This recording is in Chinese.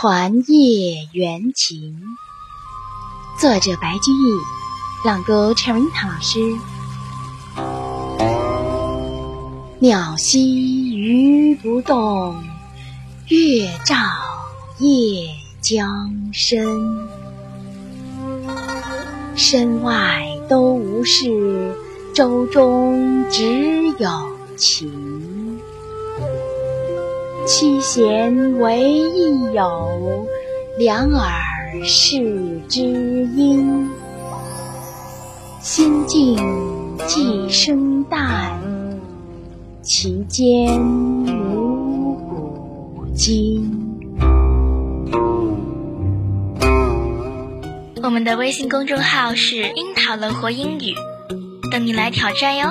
船夜缘情，作者白居易，朗读陈文涛老师。鸟栖鱼不动，月照夜江深。身外都无事，舟中只有情。七弦为一友，两耳是知音。心静即生淡，其间无古今。我们的微信公众号是“樱桃乐活英语”，等你来挑战哟。